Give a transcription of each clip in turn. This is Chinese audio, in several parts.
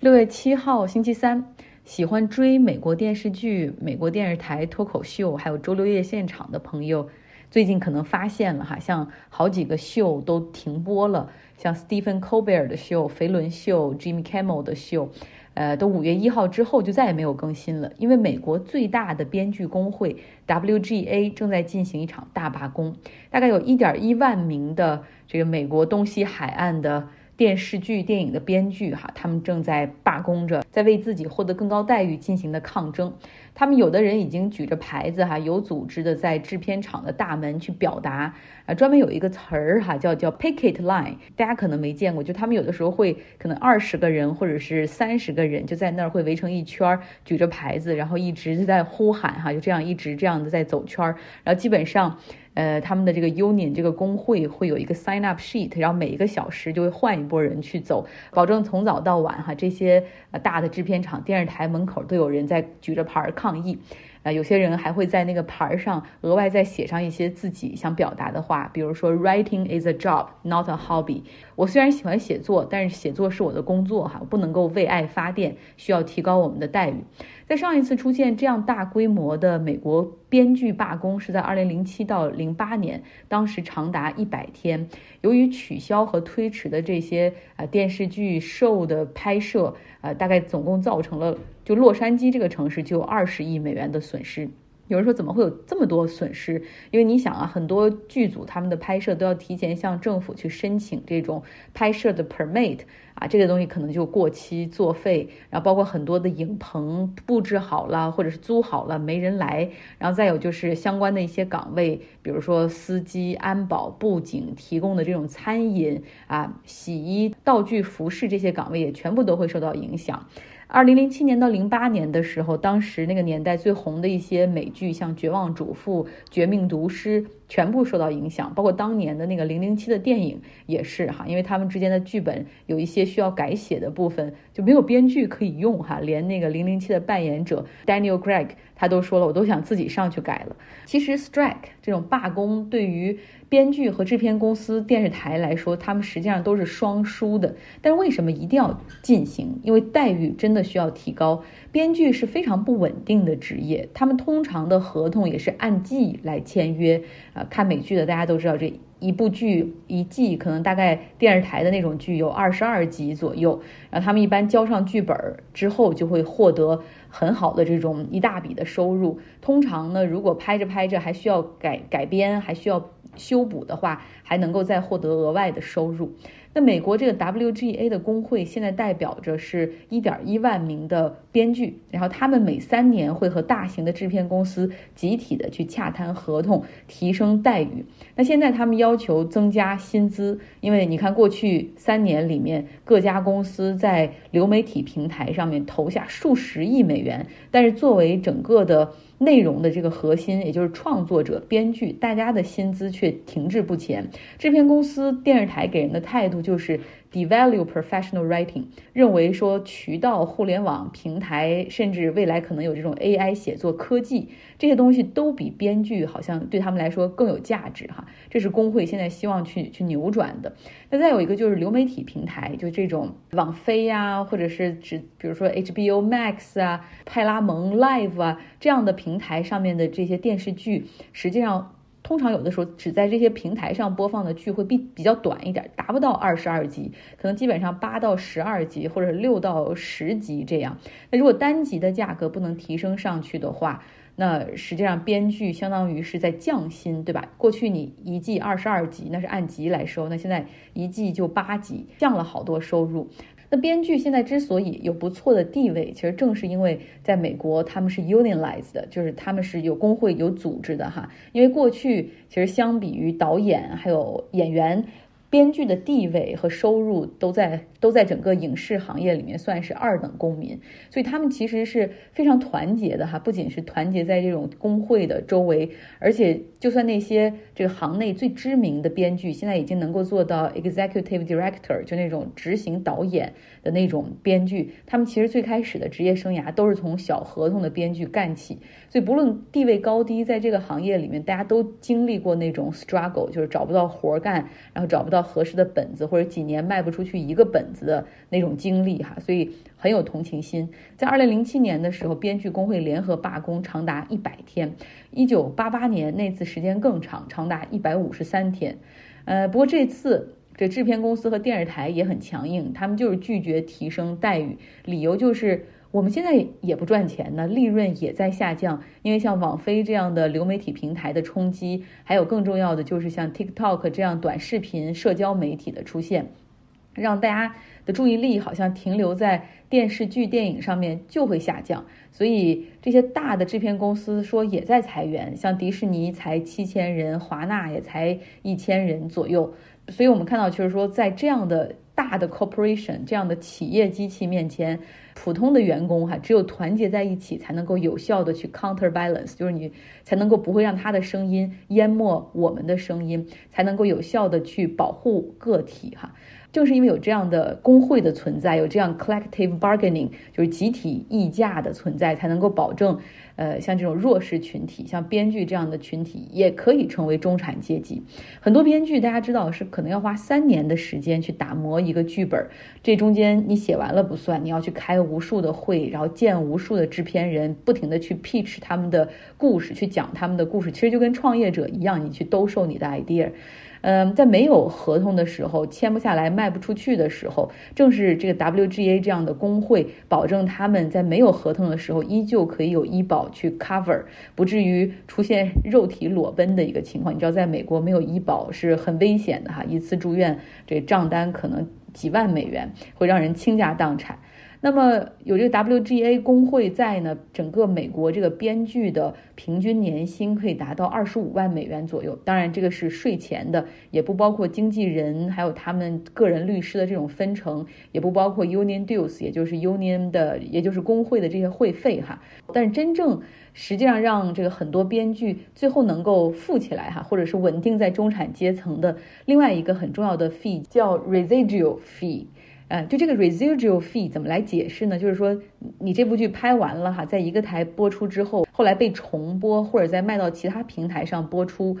六月七号，星期三，喜欢追美国电视剧、美国电视台脱口秀，还有周六夜现场的朋友，最近可能发现了哈，像好几个秀都停播了，像 Stephen Colbert 的秀、肥伦秀、Jimmy Kimmel 的秀。呃，都五月一号之后就再也没有更新了，因为美国最大的编剧工会 WGA 正在进行一场大罢工，大概有一点一万名的这个美国东西海岸的。电视剧、电影的编剧，哈，他们正在罢工着，在为自己获得更高待遇进行的抗争。他们有的人已经举着牌子，哈，有组织的在制片厂的大门去表达。啊，专门有一个词儿，哈，叫叫 picket line，大家可能没见过，就他们有的时候会可能二十个人或者是三十个人就在那儿会围成一圈儿，举着牌子，然后一直在呼喊，哈，就这样一直这样的在走圈儿，然后基本上。呃，他们的这个 union 这个工会会有一个 sign up sheet，然后每一个小时就会换一波人去走，保证从早到晚哈，这些呃大的制片厂、电视台门口都有人在举着牌抗议。啊，有些人还会在那个牌上额外再写上一些自己想表达的话，比如说 “Writing is a job, not a hobby”。我虽然喜欢写作，但是写作是我的工作哈，不能够为爱发电，需要提高我们的待遇。在上一次出现这样大规模的美国编剧罢工是在二零零七到零八年，当时长达一百天。由于取消和推迟的这些啊电视剧 show 的拍摄，呃，大概总共造成了就洛杉矶这个城市就有二十亿美元的损失。有人说怎么会有这么多损失？因为你想啊，很多剧组他们的拍摄都要提前向政府去申请这种拍摄的 permit 啊，这个东西可能就过期作废。然后包括很多的影棚布置好了或者是租好了没人来，然后再有就是相关的一些岗位，比如说司机、安保、布景提供的这种餐饮啊、洗衣、道具、服饰这些岗位也全部都会受到影响。二零零七年到零八年的时候，当时那个年代最红的一些美剧，像《绝望主妇》《绝命毒师》。全部受到影响，包括当年的那个零零七的电影也是哈，因为他们之间的剧本有一些需要改写的部分，就没有编剧可以用哈，连那个零零七的扮演者 Daniel Craig 他都说了，我都想自己上去改了。其实 strike 这种罢工对于编剧和制片公司、电视台来说，他们实际上都是双输的。但为什么一定要进行？因为待遇真的需要提高。编剧是非常不稳定的职业，他们通常的合同也是按季来签约。啊，看美剧的大家都知道，这一部剧一季可能大概电视台的那种剧有二十二集左右，然后他们一般交上剧本之后就会获得很好的这种一大笔的收入。通常呢，如果拍着拍着还需要改改编，还需要修补的话，还能够再获得额外的收入。那美国这个 WGA 的工会现在代表着是一点一万名的编剧，然后他们每三年会和大型的制片公司集体的去洽谈合同，提升待遇。那现在他们要求增加薪资，因为你看过去三年里面各家公司在流媒体平台上面投下数十亿美元，但是作为整个的。内容的这个核心，也就是创作者、编剧，大家的薪资却停滞不前。制片公司、电视台给人的态度就是。Devalue professional writing，认为说渠道、互联网平台，甚至未来可能有这种 AI 写作科技，这些东西都比编剧好像对他们来说更有价值哈。这是工会现在希望去去扭转的。那再有一个就是流媒体平台，就这种网飞呀，或者是指比如说 HBO Max 啊、派拉蒙 Live 啊这样的平台上面的这些电视剧，实际上。通常有的时候只在这些平台上播放的剧会比比较短一点，达不到二十二集，可能基本上八到十二集或者六到十集这样。那如果单集的价格不能提升上去的话，那实际上编剧相当于是在降薪，对吧？过去你一季二十二集，那是按集来收，那现在一季就八集，降了好多收入。那编剧现在之所以有不错的地位，其实正是因为在美国他们是 unionized 的，就是他们是有工会、有组织的哈。因为过去其实相比于导演还有演员。编剧的地位和收入都在都在整个影视行业里面算是二等公民，所以他们其实是非常团结的哈，不仅是团结在这种工会的周围，而且就算那些这个行内最知名的编剧，现在已经能够做到 executive director，就那种执行导演的那种编剧，他们其实最开始的职业生涯都是从小合同的编剧干起，所以不论地位高低，在这个行业里面，大家都经历过那种 struggle，就是找不到活干，然后找不到。到合适的本子，或者几年卖不出去一个本子的那种经历哈，所以很有同情心。在二零零七年的时候，编剧工会联合罢工长达一百天，一九八八年那次时间更长，长达一百五十三天。呃，不过这次这制片公司和电视台也很强硬，他们就是拒绝提升待遇，理由就是。我们现在也不赚钱呢，利润也在下降，因为像网飞这样的流媒体平台的冲击，还有更重要的就是像 TikTok 这样短视频社交媒体的出现，让大家的注意力好像停留在电视剧、电影上面就会下降。所以这些大的制片公司说也在裁员，像迪士尼才七千人，华纳也才一千人左右。所以我们看到，就是说在这样的大的 corporation 这样的企业机器面前。普通的员工哈，只有团结在一起，才能够有效的去 counterbalance，就是你才能够不会让他的声音淹没我们的声音，才能够有效的去保护个体哈。正是因为有这样的工会的存在，有这样 collective bargaining，就是集体议价的存在，才能够保证，呃，像这种弱势群体，像编剧这样的群体，也可以成为中产阶级。很多编剧大家知道是可能要花三年的时间去打磨一个剧本，这中间你写完了不算，你要去开无数的会，然后见无数的制片人，不停的去 pitch 他们的故事，去讲他们的故事，其实就跟创业者一样，你去兜售你的 idea。嗯，在没有合同的时候，签不下来、卖不出去的时候，正是这个 WGA 这样的工会保证他们在没有合同的时候，依旧可以有医保去 cover，不至于出现肉体裸奔的一个情况。你知道，在美国没有医保是很危险的哈，一次住院这账单可能几万美元，会让人倾家荡产。那么有这个 WGA 工会在呢，整个美国这个编剧的平均年薪可以达到二十五万美元左右。当然，这个是税前的，也不包括经纪人还有他们个人律师的这种分成，也不包括 union dues，也就是 union 的，也就是工会的这些会费哈。但是真正实际上让这个很多编剧最后能够富起来哈，或者是稳定在中产阶层的另外一个很重要的 fee 叫 residual fee。呃，就这个 residual fee 怎么来解释呢？就是说，你这部剧拍完了哈，在一个台播出之后，后来被重播或者再卖到其他平台上播出，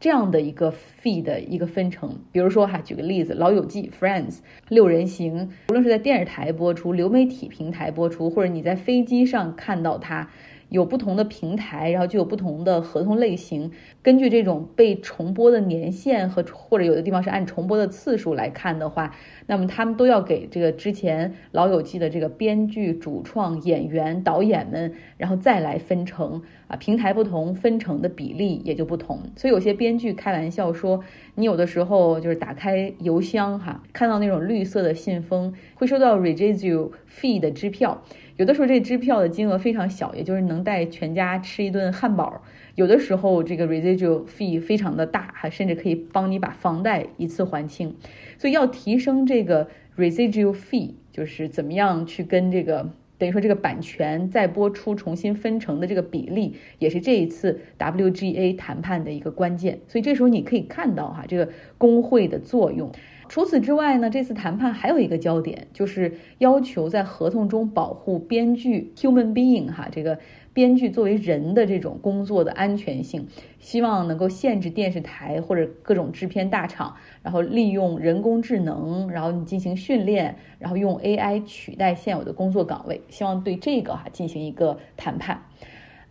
这样的一个 fee 的一个分成。比如说哈，举个例子，《老友记》Friends 六人行，无论是在电视台播出、流媒体平台播出，或者你在飞机上看到它。有不同的平台，然后就有不同的合同类型。根据这种被重播的年限和或者有的地方是按重播的次数来看的话，那么他们都要给这个之前《老友记》的这个编剧、主创、演员、导演们，然后再来分成啊，平台不同，分成的比例也就不同。所以有些编剧开玩笑说，你有的时候就是打开邮箱哈，看到那种绿色的信封，会收到 residual fee 的支票。有的时候这支票的金额非常小，也就是能带全家吃一顿汉堡。有的时候这个 residual fee 非常的大，哈，甚至可以帮你把房贷一次还清。所以要提升这个 residual fee，就是怎么样去跟这个等于说这个版权再播出重新分成的这个比例，也是这一次 WGA 谈判的一个关键。所以这时候你可以看到哈，这个工会的作用。除此之外呢，这次谈判还有一个焦点，就是要求在合同中保护编剧 human being 哈，这个编剧作为人的这种工作的安全性，希望能够限制电视台或者各种制片大厂，然后利用人工智能，然后你进行训练，然后用 AI 取代现有的工作岗位，希望对这个哈进行一个谈判。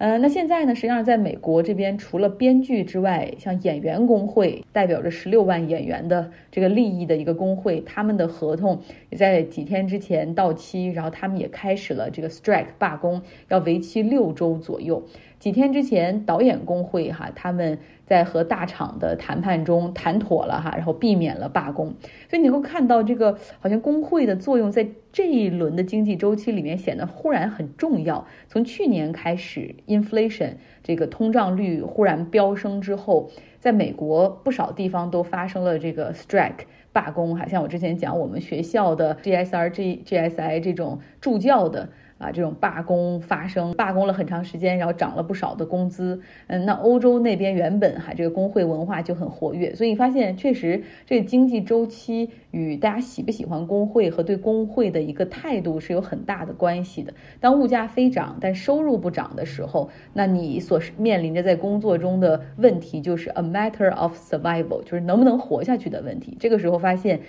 呃，那现在呢？实际上，在美国这边，除了编剧之外，像演员工会，代表着十六万演员的这个利益的一个工会，他们的合同也在几天之前到期，然后他们也开始了这个 strike 罢工，要为期六周左右。几天之前，导演工会哈，他们在和大厂的谈判中谈妥了哈，然后避免了罢工。所以你能够看到，这个好像工会的作用在这一轮的经济周期里面显得忽然很重要。从去年开始，inflation 这个通胀率忽然飙升之后，在美国不少地方都发生了这个 strike 罢工哈，像我之前讲我们学校的 GSR、G GSI 这种助教的。啊，这种罢工发生，罢工了很长时间，然后涨了不少的工资。嗯，那欧洲那边原本哈这个工会文化就很活跃，所以你发现确实这经济周期与大家喜不喜欢工会和对工会的一个态度是有很大的关系的。当物价飞涨，但收入不涨的时候，那你所面临着在工作中的问题就是 a matter of survival，就是能不能活下去的问题。这个时候发现。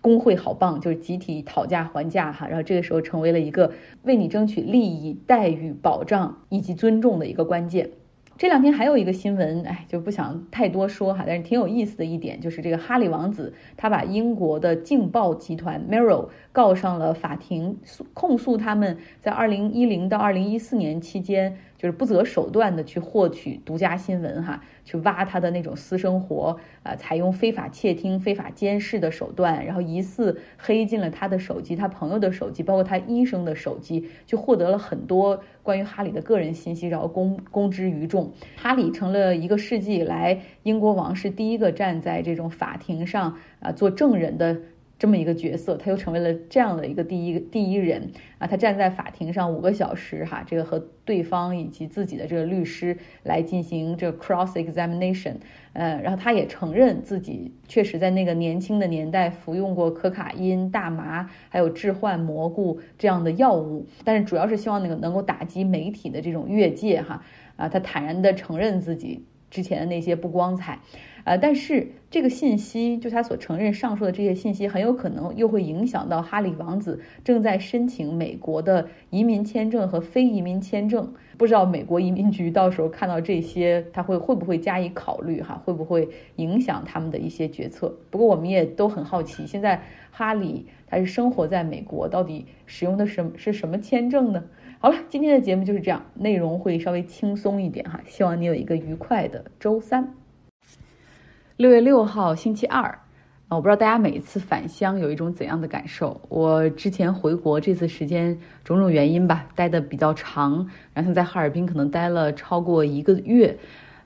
工会好棒，就是集体讨价还价哈，然后这个时候成为了一个为你争取利益、待遇、保障以及尊重的一个关键。这两天还有一个新闻，哎，就不想太多说哈，但是挺有意思的一点就是这个哈里王子，他把英国的镜报集团 Mirror 告上了法庭，诉控诉他们在二零一零到二零一四年期间。就是不择手段的去获取独家新闻，哈，去挖他的那种私生活，啊，采用非法窃听、非法监视的手段，然后疑似黑进了他的手机、他朋友的手机，包括他医生的手机，就获得了很多关于哈里的个人信息，然后公公之于众。哈里成了一个世纪以来英国王室第一个站在这种法庭上啊做证人的。这么一个角色，他又成为了这样的一个第一第一人。啊！他站在法庭上五个小时，哈，这个和对方以及自己的这个律师来进行这 cross examination，呃，然后他也承认自己确实在那个年轻的年代服用过可卡因、大麻还有致幻蘑菇这样的药物，但是主要是希望那个能够打击媒体的这种越界，哈。啊，他坦然的承认自己之前的那些不光彩。呃，但是这个信息，就他所承认上述的这些信息，很有可能又会影响到哈里王子正在申请美国的移民签证和非移民签证。不知道美国移民局到时候看到这些，他会会不会加以考虑？哈，会不会影响他们的一些决策？不过我们也都很好奇，现在哈里他是生活在美国，到底使用的什是什么签证呢？好了，今天的节目就是这样，内容会稍微轻松一点哈，希望你有一个愉快的周三。六月六号，星期二，啊，我不知道大家每一次返乡有一种怎样的感受。我之前回国这次时间，种种原因吧，待的比较长，然后在哈尔滨可能待了超过一个月。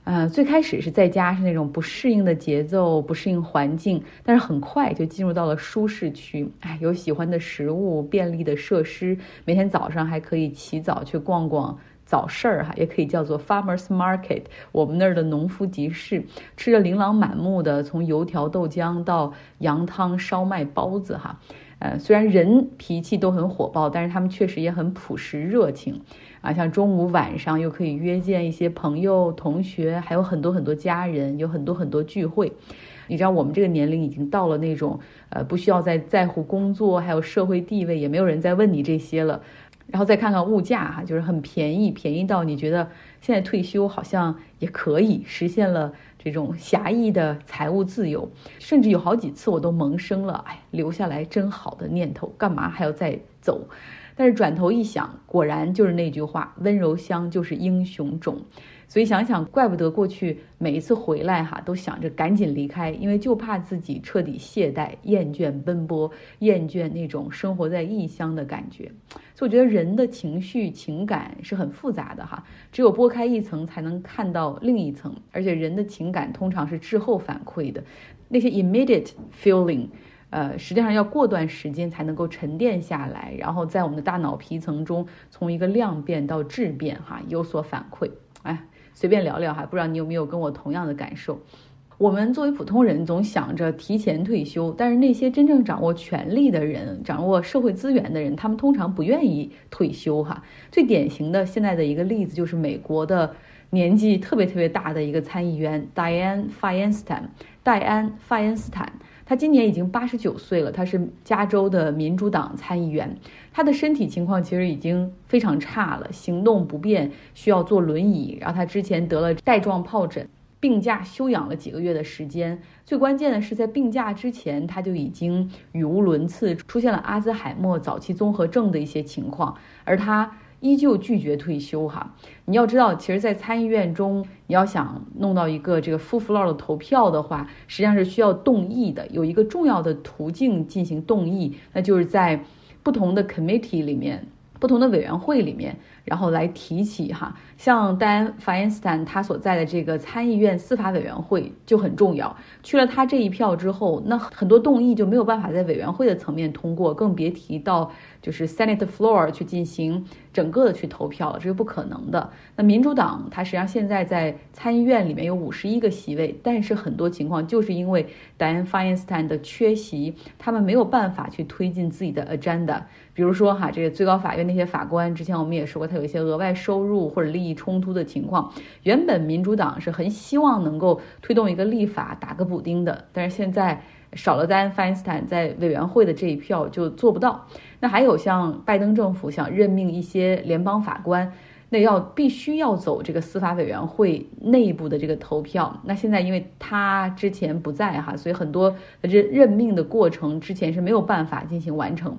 呃，最开始是在家是那种不适应的节奏，不适应环境，但是很快就进入到了舒适区。哎，有喜欢的食物，便利的设施，每天早上还可以起早去逛逛。早市儿哈，也可以叫做 farmers market，我们那儿的农夫集市，吃着琳琅满目的从油条、豆浆到羊汤、烧麦、包子哈。呃，虽然人脾气都很火爆，但是他们确实也很朴实热情啊。像中午、晚上又可以约见一些朋友、同学，还有很多很多家人，有很多很多聚会。你知道，我们这个年龄已经到了那种呃，不需要再在乎工作，还有社会地位，也没有人在问你这些了。然后再看看物价哈，就是很便宜，便宜到你觉得现在退休好像也可以实现了这种狭义的财务自由，甚至有好几次我都萌生了哎留下来真好的念头，干嘛还要再走？但是转头一想，果然就是那句话，温柔乡就是英雄冢。所以想想，怪不得过去每一次回来哈，都想着赶紧离开，因为就怕自己彻底懈怠、厌倦奔波、厌倦那种生活在异乡的感觉。所以我觉得人的情绪、情感是很复杂的哈，只有拨开一层才能看到另一层。而且人的情感通常是滞后反馈的，那些 immediate feeling，呃，实际上要过段时间才能够沉淀下来，然后在我们的大脑皮层中从一个量变到质变哈有所反馈。哎。随便聊聊哈，不知道你有没有跟我同样的感受？我们作为普通人，总想着提前退休，但是那些真正掌握权力的人、掌握社会资源的人，他们通常不愿意退休哈。最典型的现在的一个例子就是美国的年纪特别特别大的一个参议员 Diane Feinstein，戴安·法恩斯坦。他今年已经八十九岁了，他是加州的民主党参议员。他的身体情况其实已经非常差了，行动不便，需要坐轮椅。然后他之前得了带状疱疹，病假休养了几个月的时间。最关键的是，在病假之前，他就已经语无伦次，出现了阿兹海默早期综合症的一些情况，而他。依旧拒绝退休哈，你要知道，其实，在参议院中，你要想弄到一个这个 full floor 的投票的话，实际上是需要动议的。有一个重要的途径进行动议，那就是在不同的 committee 里面、不同的委员会里面，然后来提起哈。像戴安·法恩斯坦他所在的这个参议院司法委员会就很重要，去了他这一票之后，那很多动议就没有办法在委员会的层面通过，更别提到。就是 Senate floor 去进行整个的去投票了，这是不可能的。那民主党它实际上现在在参议院里面有五十一个席位，但是很多情况就是因为 Dianne Feinstein 的缺席，他们没有办法去推进自己的 agenda。比如说哈，这个最高法院那些法官，之前我们也说过，他有一些额外收入或者利益冲突的情况。原本民主党是很希望能够推动一个立法打个补丁的，但是现在。少了 Dan Feinstein 在委员会的这一票就做不到。那还有像拜登政府想任命一些联邦法官，那要必须要走这个司法委员会内部的这个投票。那现在因为他之前不在哈，所以很多任任命的过程之前是没有办法进行完成。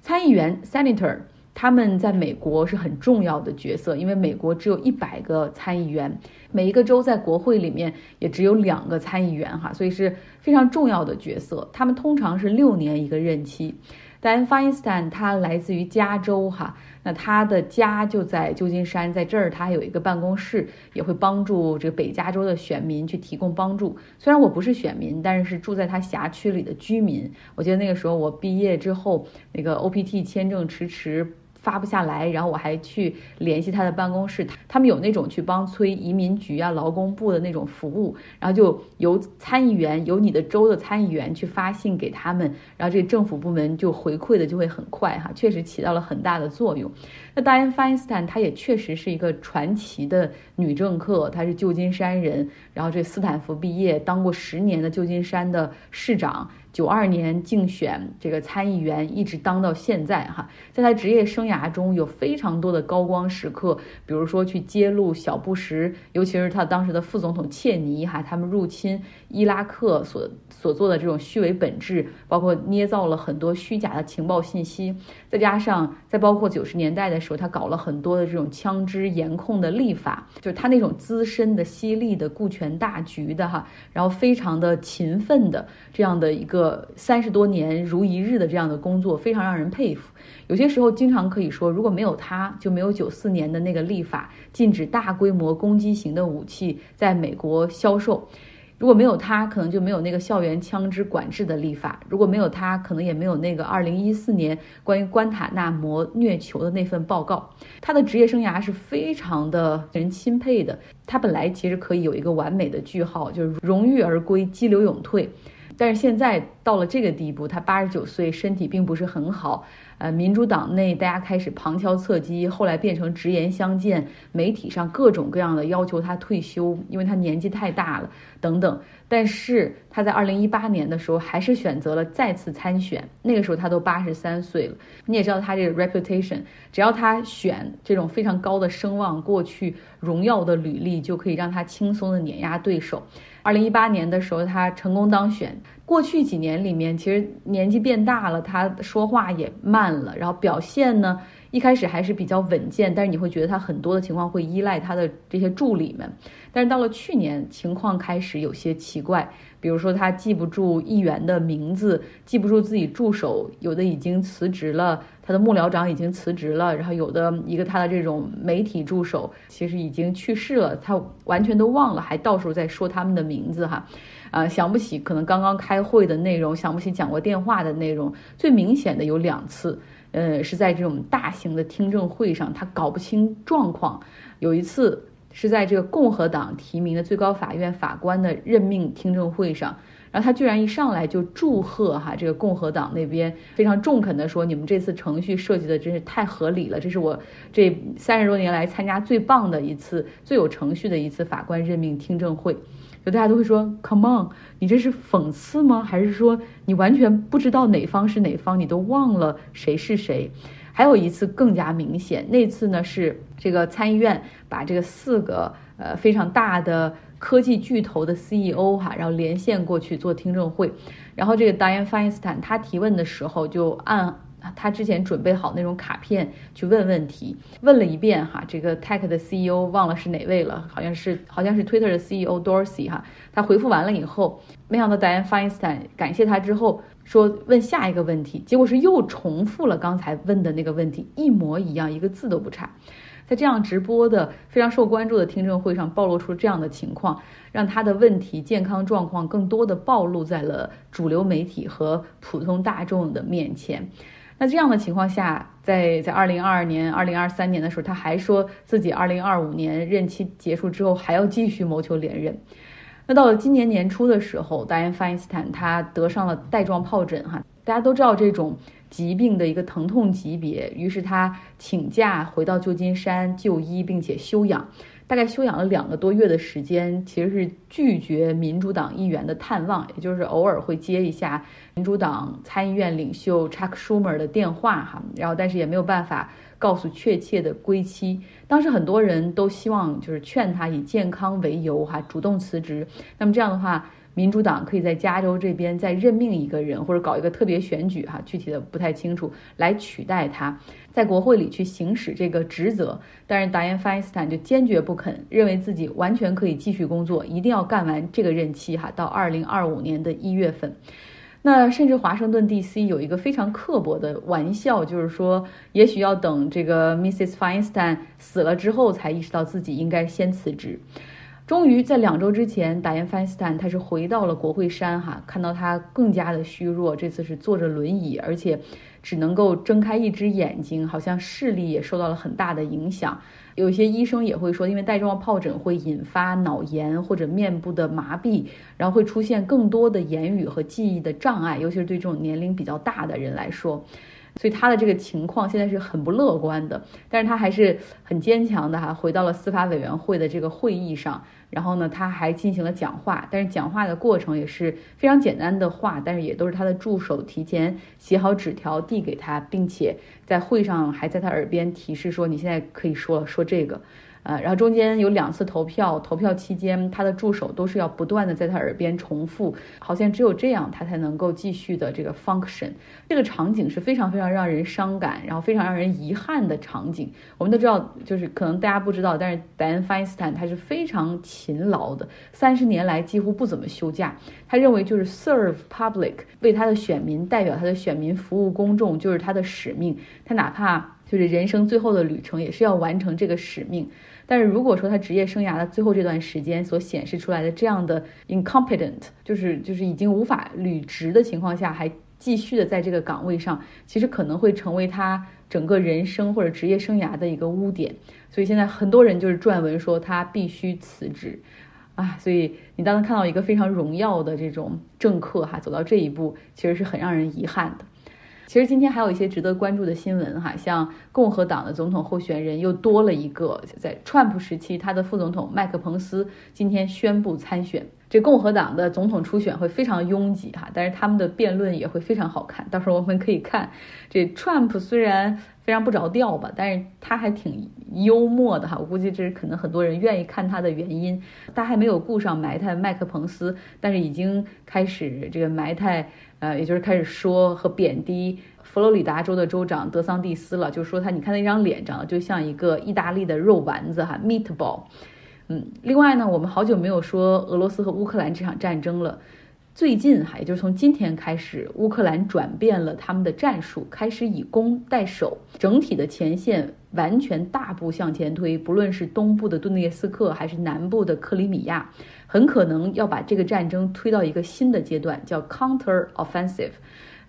参议员 Senator。他们在美国是很重要的角色，因为美国只有一百个参议员，每一个州在国会里面也只有两个参议员哈，所以是非常重要的角色。他们通常是六年一个任期。但 Feinstein 他来自于加州哈，那他的家就在旧金山，在这儿他还有一个办公室，也会帮助这个北加州的选民去提供帮助。虽然我不是选民，但是是住在他辖区里的居民。我记得那个时候我毕业之后，那个 OPT 签证迟迟。发不下来，然后我还去联系他的办公室，他们有那种去帮催移民局啊、劳工部的那种服务，然后就由参议员、由你的州的参议员去发信给他们，然后这政府部门就回馈的就会很快哈，确实起到了很大的作用。那 Dianne Feinstein 她也确实是一个传奇的女政客，她是旧金山人，然后这斯坦福毕业，当过十年的旧金山的市长。九二年竞选这个参议员，一直当到现在哈，在他职业生涯中有非常多的高光时刻，比如说去揭露小布什，尤其是他当时的副总统切尼哈，他们入侵伊拉克所所做的这种虚伪本质，包括捏造了很多虚假的情报信息，再加上再包括九十年代的时候，他搞了很多的这种枪支严控的立法，就是他那种资深的、犀利的、顾全大局的哈，然后非常的勤奋的这样的一个。三十多年如一日的这样的工作，非常让人佩服。有些时候，经常可以说，如果没有他，就没有九四年的那个立法，禁止大规模攻击型的武器在美国销售。如果没有他，可能就没有那个校园枪支管制的立法；如果没有他，可能也没有那个二零一四年关于关塔那摩虐囚的那份报告。他的职业生涯是非常的人钦佩的。他本来其实可以有一个完美的句号，就是荣誉而归，激流勇退。但是现在到了这个地步，他八十九岁，身体并不是很好。呃，民主党内大家开始旁敲侧击，后来变成直言相见，媒体上各种各样的要求他退休，因为他年纪太大了等等。但是他在二零一八年的时候，还是选择了再次参选。那个时候他都八十三岁了。你也知道他这个 reputation，只要他选这种非常高的声望，过去荣耀的履历，就可以让他轻松的碾压对手。二零一八年的时候，他成功当选。过去几年里面，其实年纪变大了，他说话也慢了，然后表现呢，一开始还是比较稳健，但是你会觉得他很多的情况会依赖他的这些助理们。但是到了去年，情况开始有些奇怪，比如说他记不住议员的名字，记不住自己助手，有的已经辞职了，他的幕僚长已经辞职了，然后有的一个他的这种媒体助手其实已经去世了，他完全都忘了，还到时候再说他们的名字哈。啊，想不起可能刚刚开会的内容，想不起讲过电话的内容。最明显的有两次，呃，是在这种大型的听证会上，他搞不清状况。有一次是在这个共和党提名的最高法院法官的任命听证会上。然后他居然一上来就祝贺哈，这个共和党那边非常中肯的说，你们这次程序设计的真是太合理了，这是我这三十多年来参加最棒的一次、最有程序的一次法官任命听证会。就大家都会说，Come on，你这是讽刺吗？还是说你完全不知道哪方是哪方，你都忘了谁是谁？还有一次更加明显，那次呢是这个参议院把这个四个呃非常大的。科技巨头的 CEO 哈，然后连线过去做听证会，然后这个 Diane Feinstein 他提问的时候就按他之前准备好那种卡片去问问题，问了一遍哈，这个 Tech 的 CEO 忘了是哪位了，好像是好像是 Twitter 的 CEO Dorsey 哈，他回复完了以后，没想到 Dianne Feinstein 感谢他之后说问下一个问题，结果是又重复了刚才问的那个问题，一模一样，一个字都不差。在这样直播的非常受关注的听证会上，暴露出这样的情况，让他的问题、健康状况更多的暴露在了主流媒体和普通大众的面前。那这样的情况下，在在二零二二年、二零二三年的时候，他还说自己二零二五年任期结束之后还要继续谋求连任。那到了今年年初的时候，达恩·费因斯坦他得上了带状疱疹，哈，大家都知道这种疾病的一个疼痛级别，于是他请假回到旧金山就医，并且休养。大概休养了两个多月的时间，其实是拒绝民主党议员的探望，也就是偶尔会接一下民主党参议院领袖 Chuck Schumer 的电话哈，然后但是也没有办法告诉确切的归期。当时很多人都希望就是劝他以健康为由哈主动辞职，那么这样的话。民主党可以在加州这边再任命一个人，或者搞一个特别选举，哈，具体的不太清楚，来取代他，在国会里去行使这个职责。但是达恩·费因斯坦就坚决不肯，认为自己完全可以继续工作，一定要干完这个任期，哈，到二零二五年的一月份。那甚至华盛顿 D.C. 有一个非常刻薄的玩笑，就是说，也许要等这个 Mrs. Feinstein 死了之后，才意识到自己应该先辞职。终于在两周之前，达恩·费斯坦他是回到了国会山哈，看到他更加的虚弱，这次是坐着轮椅，而且只能够睁开一只眼睛，好像视力也受到了很大的影响。有些医生也会说，因为带状疱疹会引发脑炎或者面部的麻痹，然后会出现更多的言语和记忆的障碍，尤其是对这种年龄比较大的人来说。所以他的这个情况现在是很不乐观的，但是他还是很坚强的哈，回到了司法委员会的这个会议上，然后呢，他还进行了讲话，但是讲话的过程也是非常简单的话，但是也都是他的助手提前写好纸条递给他，并且在会上还在他耳边提示说：“你现在可以说说这个。”呃，然后中间有两次投票，投票期间他的助手都是要不断的在他耳边重复，好像只有这样他才能够继续的这个 function。这个场景是非常非常让人伤感，然后非常让人遗憾的场景。我们都知道，就是可能大家不知道，但是戴恩·费因斯坦他是非常勤劳的，三十年来几乎不怎么休假。他认为就是 serve public，为他的选民代表他的选民服务公众，就是他的使命。他哪怕就是人生最后的旅程，也是要完成这个使命。但是如果说他职业生涯的最后这段时间所显示出来的这样的 incompetent，就是就是已经无法履职的情况下，还继续的在这个岗位上，其实可能会成为他整个人生或者职业生涯的一个污点。所以现在很多人就是撰文说他必须辞职，啊，所以你当看到一个非常荣耀的这种政客哈走到这一步，其实是很让人遗憾的。其实今天还有一些值得关注的新闻哈，像共和党的总统候选人又多了一个，在川普时期，他的副总统麦克彭斯今天宣布参选。这共和党的总统初选会非常拥挤哈，但是他们的辩论也会非常好看。到时候我们可以看，这 Trump 虽然非常不着调吧，但是他还挺幽默的哈。我估计这是可能很多人愿意看他的原因。他还没有顾上埋汰麦克彭斯，但是已经开始这个埋汰。呃，也就是开始说和贬低佛罗里达州的州长德桑蒂斯了，就说他，你看那张脸长得就像一个意大利的肉丸子哈，meatball。嗯，另外呢，我们好久没有说俄罗斯和乌克兰这场战争了。最近哈，也就是从今天开始，乌克兰转变了他们的战术，开始以攻代守，整体的前线完全大步向前推。不论是东部的顿涅斯克，还是南部的克里米亚，很可能要把这个战争推到一个新的阶段，叫 counter offensive，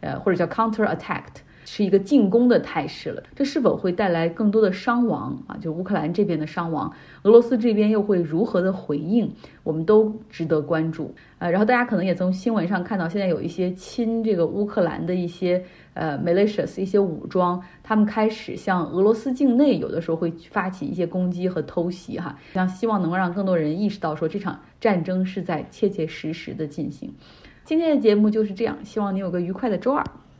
呃，或者叫 counter attacked。是一个进攻的态势了，这是否会带来更多的伤亡啊？就乌克兰这边的伤亡，俄罗斯这边又会如何的回应？我们都值得关注呃，然后大家可能也从新闻上看到，现在有一些亲这个乌克兰的一些呃 militias 一些武装，他们开始向俄罗斯境内有的时候会发起一些攻击和偷袭哈，像希望能够让更多人意识到说这场战争是在切切实实的进行。今天的节目就是这样，希望你有个愉快的周二。